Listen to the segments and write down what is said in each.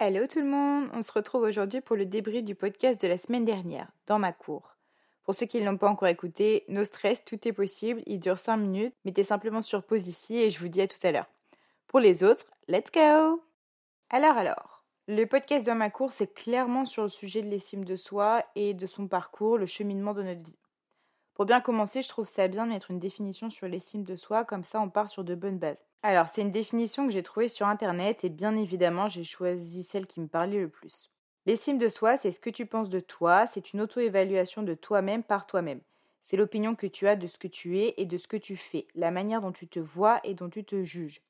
Hello tout le monde, on se retrouve aujourd'hui pour le débrief du podcast de la semaine dernière, dans ma cour. Pour ceux qui ne l'ont pas encore écouté, no stress, tout est possible, il dure 5 minutes, mettez simplement sur pause ici et je vous dis à tout à l'heure. Pour les autres, let's go Alors alors, le podcast dans ma cour, c'est clairement sur le sujet de l'estime de soi et de son parcours, le cheminement de notre vie. Pour bien commencer, je trouve ça bien de mettre une définition sur l'estime de soi, comme ça on part sur de bonnes bases. Alors, c'est une définition que j'ai trouvée sur Internet et bien évidemment, j'ai choisi celle qui me parlait le plus. L'estime de soi, c'est ce que tu penses de toi, c'est une auto-évaluation de toi-même par toi-même. C'est l'opinion que tu as de ce que tu es et de ce que tu fais, la manière dont tu te vois et dont tu te juges.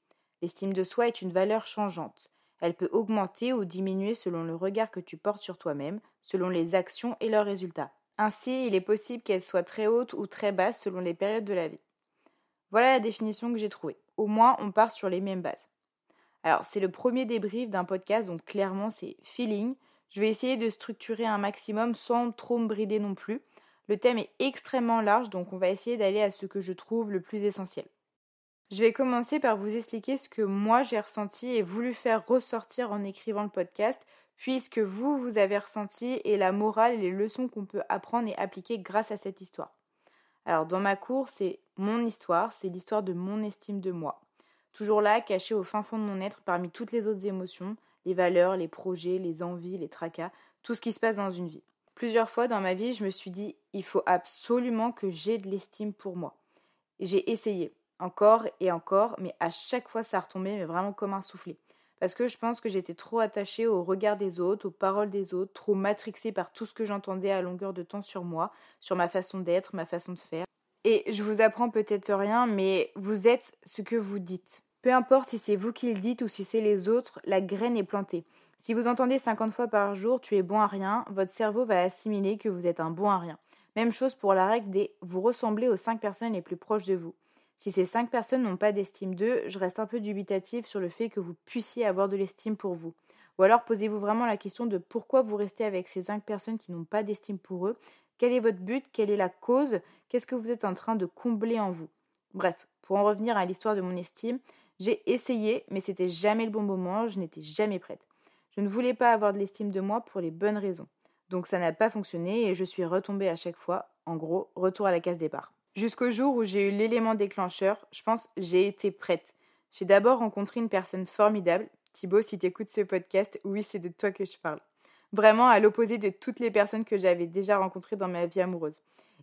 L'estime de soi est une valeur changeante. Elle peut augmenter ou diminuer selon le regard que tu portes sur toi-même, selon les actions et leurs résultats. Ainsi, il est possible qu'elle soit très haute ou très basse selon les périodes de la vie. Voilà la définition que j'ai trouvée au moins on part sur les mêmes bases. Alors, c'est le premier débrief d'un podcast, donc clairement, c'est feeling. Je vais essayer de structurer un maximum sans trop me brider non plus. Le thème est extrêmement large, donc on va essayer d'aller à ce que je trouve le plus essentiel. Je vais commencer par vous expliquer ce que moi j'ai ressenti et voulu faire ressortir en écrivant le podcast, puisque vous, vous avez ressenti et la morale et les leçons qu'on peut apprendre et appliquer grâce à cette histoire. Alors dans ma cour, c'est mon histoire, c'est l'histoire de mon estime de moi. Toujours là, cachée au fin fond de mon être parmi toutes les autres émotions, les valeurs, les projets, les envies, les tracas, tout ce qui se passe dans une vie. Plusieurs fois dans ma vie, je me suis dit, il faut absolument que j'ai de l'estime pour moi. J'ai essayé, encore et encore, mais à chaque fois ça retombait, mais vraiment comme un soufflet parce que je pense que j'étais trop attachée au regard des autres, aux paroles des autres, trop matrixée par tout ce que j'entendais à longueur de temps sur moi, sur ma façon d'être, ma façon de faire. Et je vous apprends peut-être rien, mais vous êtes ce que vous dites. Peu importe si c'est vous qui le dites ou si c'est les autres, la graine est plantée. Si vous entendez 50 fois par jour tu es bon à rien, votre cerveau va assimiler que vous êtes un bon à rien. Même chose pour la règle des vous ressemblez aux 5 personnes les plus proches de vous. Si ces cinq personnes n'ont pas d'estime d'eux, je reste un peu dubitative sur le fait que vous puissiez avoir de l'estime pour vous. Ou alors posez-vous vraiment la question de pourquoi vous restez avec ces cinq personnes qui n'ont pas d'estime pour eux? Quel est votre but? Quelle est la cause? Qu'est-ce que vous êtes en train de combler en vous? Bref, pour en revenir à l'histoire de mon estime, j'ai essayé, mais c'était jamais le bon moment, je n'étais jamais prête. Je ne voulais pas avoir de l'estime de moi pour les bonnes raisons. Donc ça n'a pas fonctionné et je suis retombée à chaque fois. En gros, retour à la case départ. Jusqu'au jour où j'ai eu l'élément déclencheur, je pense j'ai été prête. J'ai d'abord rencontré une personne formidable. Thibaut, si tu écoutes ce podcast, oui, c'est de toi que je parle. Vraiment à l'opposé de toutes les personnes que j'avais déjà rencontrées dans ma vie amoureuse.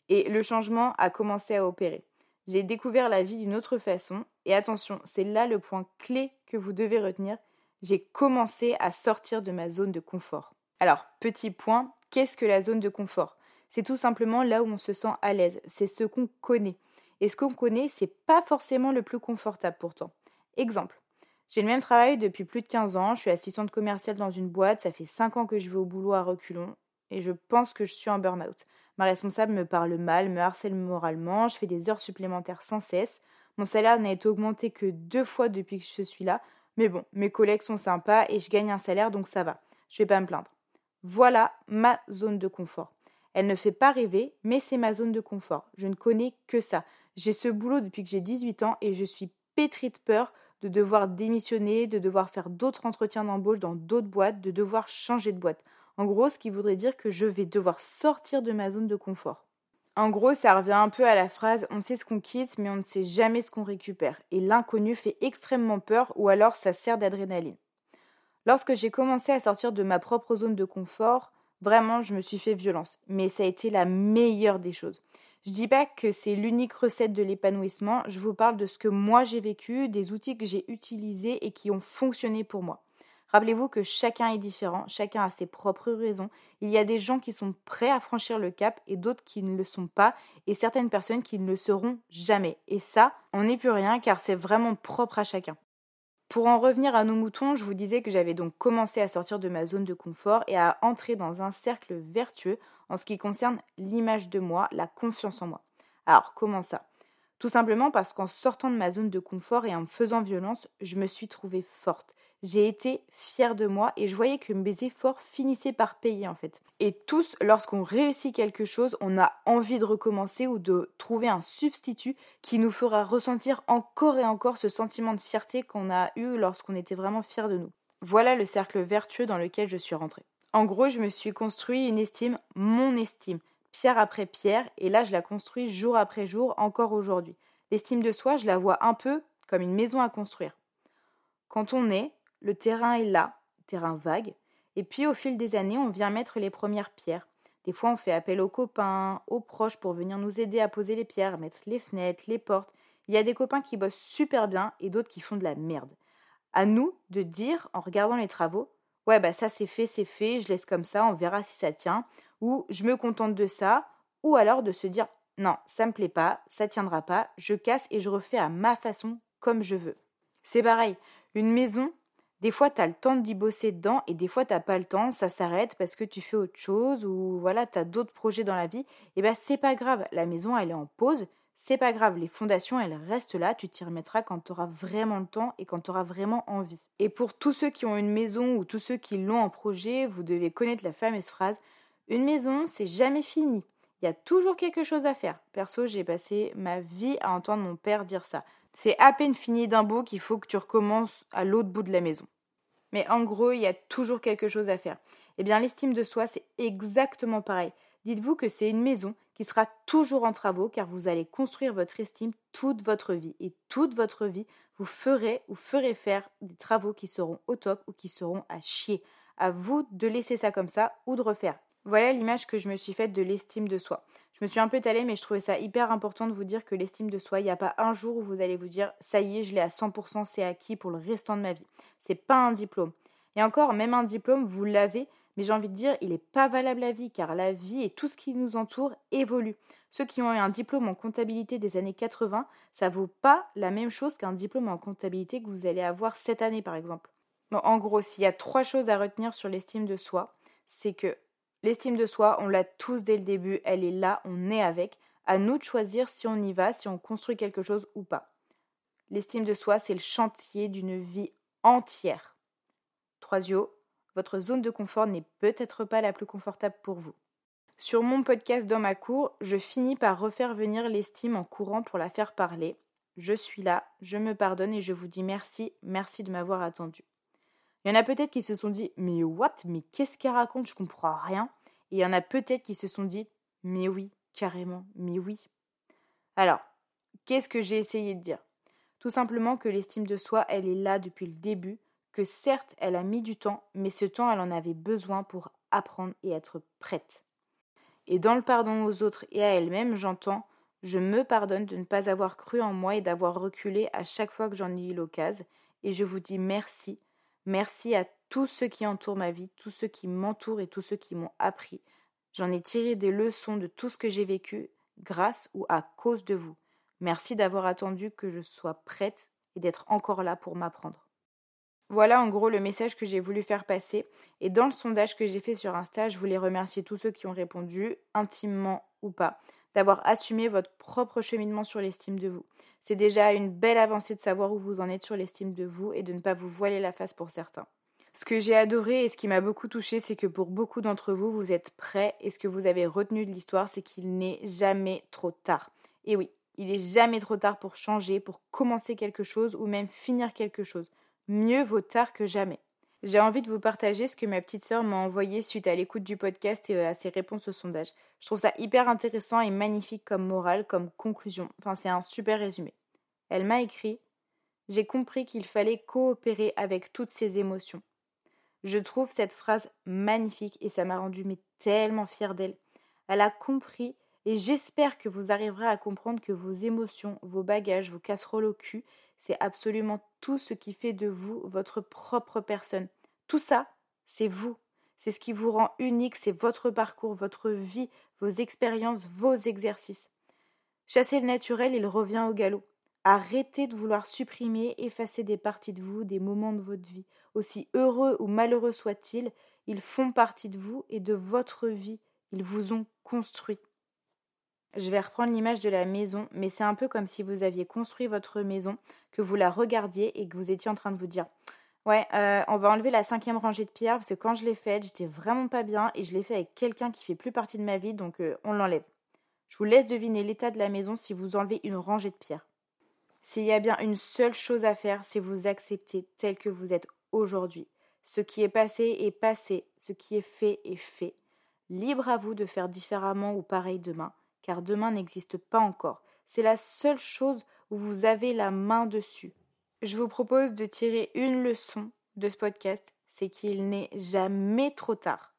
Et le changement a commencé à opérer. J'ai découvert la vie d'une autre façon. Et attention, c'est là le point clé que vous devez retenir. J'ai commencé à sortir de ma zone de confort. Alors, petit point, qu'est-ce que la zone de confort? C'est tout simplement là où on se sent à l'aise, c'est ce qu'on connaît. Et ce qu'on connaît, c'est pas forcément le plus confortable pourtant. Exemple. J'ai le même travail depuis plus de 15 ans, je suis assistante commerciale dans une boîte, ça fait 5 ans que je vais au boulot à reculons, et je pense que je suis en burn-out. Ma responsable me parle mal, me harcèle moralement, je fais des heures supplémentaires sans cesse. Mon salaire n'a été augmenté que deux fois depuis que je suis là, mais bon, mes collègues sont sympas et je gagne un salaire donc ça va. Je vais pas me plaindre. Voilà ma zone de confort. Elle ne fait pas rêver, mais c'est ma zone de confort. Je ne connais que ça. J'ai ce boulot depuis que j'ai 18 ans et je suis pétrie de peur de devoir démissionner, de devoir faire d'autres entretiens d'embauche dans d'autres boîtes, de devoir changer de boîte. En gros, ce qui voudrait dire que je vais devoir sortir de ma zone de confort. En gros, ça revient un peu à la phrase on sait ce qu'on quitte, mais on ne sait jamais ce qu'on récupère. Et l'inconnu fait extrêmement peur, ou alors ça sert d'adrénaline. Lorsque j'ai commencé à sortir de ma propre zone de confort, Vraiment, je me suis fait violence, mais ça a été la meilleure des choses. Je dis pas que c'est l'unique recette de l'épanouissement, je vous parle de ce que moi j'ai vécu, des outils que j'ai utilisés et qui ont fonctionné pour moi. Rappelez-vous que chacun est différent, chacun a ses propres raisons. Il y a des gens qui sont prêts à franchir le cap et d'autres qui ne le sont pas, et certaines personnes qui ne le seront jamais. Et ça, on n'est plus rien car c'est vraiment propre à chacun. Pour en revenir à nos moutons, je vous disais que j'avais donc commencé à sortir de ma zone de confort et à entrer dans un cercle vertueux en ce qui concerne l'image de moi, la confiance en moi. Alors, comment ça? Tout simplement parce qu'en sortant de ma zone de confort et en me faisant violence, je me suis trouvée forte j'ai été fière de moi et je voyais que mes efforts finissaient par payer en fait. Et tous, lorsqu'on réussit quelque chose, on a envie de recommencer ou de trouver un substitut qui nous fera ressentir encore et encore ce sentiment de fierté qu'on a eu lorsqu'on était vraiment fier de nous. Voilà le cercle vertueux dans lequel je suis rentrée. En gros, je me suis construit une estime, mon estime, pierre après pierre, et là je la construis jour après jour, encore aujourd'hui. L'estime de soi, je la vois un peu comme une maison à construire. Quand on est, le terrain est là, terrain vague, et puis au fil des années, on vient mettre les premières pierres. Des fois, on fait appel aux copains, aux proches pour venir nous aider à poser les pierres, mettre les fenêtres, les portes. Il y a des copains qui bossent super bien et d'autres qui font de la merde. À nous de dire, en regardant les travaux, ouais, bah ça c'est fait, c'est fait, je laisse comme ça, on verra si ça tient, ou je me contente de ça, ou alors de se dire, non, ça me plaît pas, ça tiendra pas, je casse et je refais à ma façon, comme je veux. C'est pareil, une maison, des fois, tu as le temps d'y bosser dedans et des fois, tu pas le temps, ça s'arrête parce que tu fais autre chose ou voilà, tu as d'autres projets dans la vie. Et eh bien, c'est pas grave, la maison, elle est en pause. C'est pas grave, les fondations, elles restent là, tu t'y remettras quand tu vraiment le temps et quand tu vraiment envie. Et pour tous ceux qui ont une maison ou tous ceux qui l'ont en projet, vous devez connaître la fameuse phrase Une maison, c'est jamais fini. Il y a toujours quelque chose à faire. Perso, j'ai passé ma vie à entendre mon père dire ça. C'est à peine fini d'un bout qu'il faut que tu recommences à l'autre bout de la maison. Mais en gros, il y a toujours quelque chose à faire. Eh bien, l'estime de soi, c'est exactement pareil. Dites-vous que c'est une maison qui sera toujours en travaux car vous allez construire votre estime toute votre vie. Et toute votre vie, vous ferez ou ferez faire des travaux qui seront au top ou qui seront à chier. À vous de laisser ça comme ça ou de refaire. Voilà l'image que je me suis faite de l'estime de soi. Je me suis un peu talée, mais je trouvais ça hyper important de vous dire que l'estime de soi, il n'y a pas un jour où vous allez vous dire ça y est, je l'ai à 100%, c'est acquis pour le restant de ma vie. C'est pas un diplôme. Et encore, même un diplôme, vous l'avez, mais j'ai envie de dire, il n'est pas valable à vie, car la vie et tout ce qui nous entoure évolue. Ceux qui ont eu un diplôme en comptabilité des années 80, ça vaut pas la même chose qu'un diplôme en comptabilité que vous allez avoir cette année, par exemple. en gros, s'il y a trois choses à retenir sur l'estime de soi, c'est que L'estime de soi, on l'a tous dès le début, elle est là, on est avec. À nous de choisir si on y va, si on construit quelque chose ou pas. L'estime de soi, c'est le chantier d'une vie entière. Troisio, votre zone de confort n'est peut-être pas la plus confortable pour vous. Sur mon podcast Dans ma cour, je finis par refaire venir l'estime en courant pour la faire parler. Je suis là, je me pardonne et je vous dis merci, merci de m'avoir attendu. Il y en a peut-être qui se sont dit Mais what? Mais qu'est-ce qu'elle raconte? Je comprends rien. Et il y en a peut-être qui se sont dit Mais oui, carrément, mais oui. Alors, qu'est-ce que j'ai essayé de dire? Tout simplement que l'estime de soi, elle est là depuis le début, que certes, elle a mis du temps, mais ce temps, elle en avait besoin pour apprendre et être prête. Et dans le pardon aux autres et à elle-même, j'entends je me pardonne de ne pas avoir cru en moi et d'avoir reculé à chaque fois que j'en ai eu l'occasion, et je vous dis merci Merci à tous ceux qui entourent ma vie, tous ceux qui m'entourent et tous ceux qui m'ont appris. J'en ai tiré des leçons de tout ce que j'ai vécu grâce ou à cause de vous. Merci d'avoir attendu que je sois prête et d'être encore là pour m'apprendre. Voilà en gros le message que j'ai voulu faire passer. Et dans le sondage que j'ai fait sur Insta, je voulais remercier tous ceux qui ont répondu, intimement ou pas, d'avoir assumé votre propre cheminement sur l'estime de vous. C'est déjà une belle avancée de savoir où vous en êtes sur l'estime de vous et de ne pas vous voiler la face pour certains. Ce que j'ai adoré et ce qui m'a beaucoup touché, c'est que pour beaucoup d'entre vous, vous êtes prêts et ce que vous avez retenu de l'histoire, c'est qu'il n'est jamais trop tard. Et oui, il n'est jamais trop tard pour changer, pour commencer quelque chose ou même finir quelque chose. Mieux vaut tard que jamais. J'ai envie de vous partager ce que ma petite sœur m'a envoyé suite à l'écoute du podcast et à ses réponses au sondage. Je trouve ça hyper intéressant et magnifique comme morale, comme conclusion. Enfin, c'est un super résumé. Elle m'a écrit J'ai compris qu'il fallait coopérer avec toutes ses émotions. Je trouve cette phrase magnifique et ça m'a rendu tellement fière d'elle. Elle a compris et j'espère que vous arriverez à comprendre que vos émotions, vos bagages, vos casseroles au cul, c'est absolument tout ce qui fait de vous votre propre personne. Tout ça, c'est vous. C'est ce qui vous rend unique, c'est votre parcours, votre vie, vos expériences, vos exercices. Chasser le naturel, il revient au galop. Arrêtez de vouloir supprimer, effacer des parties de vous, des moments de votre vie. Aussi heureux ou malheureux soient-ils, ils font partie de vous et de votre vie. Ils vous ont construit. Je vais reprendre l'image de la maison, mais c'est un peu comme si vous aviez construit votre maison, que vous la regardiez et que vous étiez en train de vous dire Ouais, euh, on va enlever la cinquième rangée de pierres parce que quand je l'ai faite, j'étais vraiment pas bien et je l'ai fait avec quelqu'un qui fait plus partie de ma vie, donc euh, on l'enlève. Je vous laisse deviner l'état de la maison si vous enlevez une rangée de pierres. S'il y a bien une seule chose à faire, c'est vous accepter tel que vous êtes aujourd'hui. Ce qui est passé est passé, ce qui est fait est fait. Libre à vous de faire différemment ou pareil demain, car demain n'existe pas encore. C'est la seule chose où vous avez la main dessus. Je vous propose de tirer une leçon de ce podcast, c'est qu'il n'est jamais trop tard.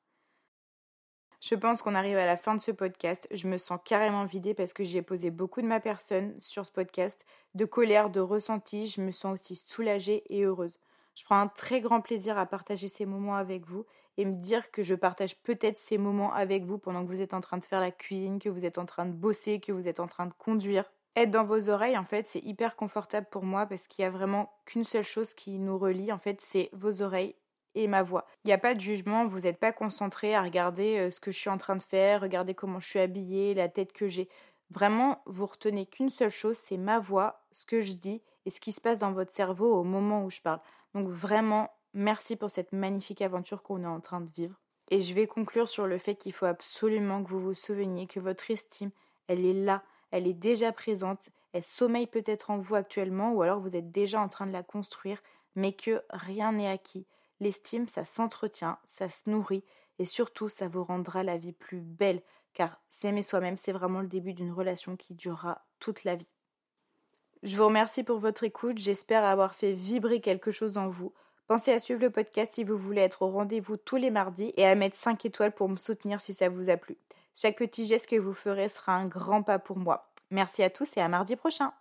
Je pense qu'on arrive à la fin de ce podcast. Je me sens carrément vidée parce que j'ai posé beaucoup de ma personne sur ce podcast, de colère, de ressenti. Je me sens aussi soulagée et heureuse. Je prends un très grand plaisir à partager ces moments avec vous et me dire que je partage peut-être ces moments avec vous pendant que vous êtes en train de faire la cuisine, que vous êtes en train de bosser, que vous êtes en train de conduire. Être dans vos oreilles, en fait, c'est hyper confortable pour moi parce qu'il y a vraiment qu'une seule chose qui nous relie, en fait, c'est vos oreilles et ma voix. Il n'y a pas de jugement, vous n'êtes pas concentré à regarder euh, ce que je suis en train de faire, regarder comment je suis habillée, la tête que j'ai. Vraiment, vous retenez qu'une seule chose, c'est ma voix, ce que je dis et ce qui se passe dans votre cerveau au moment où je parle. Donc vraiment, merci pour cette magnifique aventure qu'on est en train de vivre. Et je vais conclure sur le fait qu'il faut absolument que vous vous souveniez que votre estime, elle est là, elle est déjà présente, elle sommeille peut-être en vous actuellement ou alors vous êtes déjà en train de la construire, mais que rien n'est acquis. L'estime, ça s'entretient, ça se nourrit et surtout ça vous rendra la vie plus belle car s'aimer soi-même, c'est vraiment le début d'une relation qui durera toute la vie. Je vous remercie pour votre écoute, j'espère avoir fait vibrer quelque chose en vous. Pensez à suivre le podcast si vous voulez être au rendez-vous tous les mardis et à mettre 5 étoiles pour me soutenir si ça vous a plu. Chaque petit geste que vous ferez sera un grand pas pour moi. Merci à tous et à mardi prochain.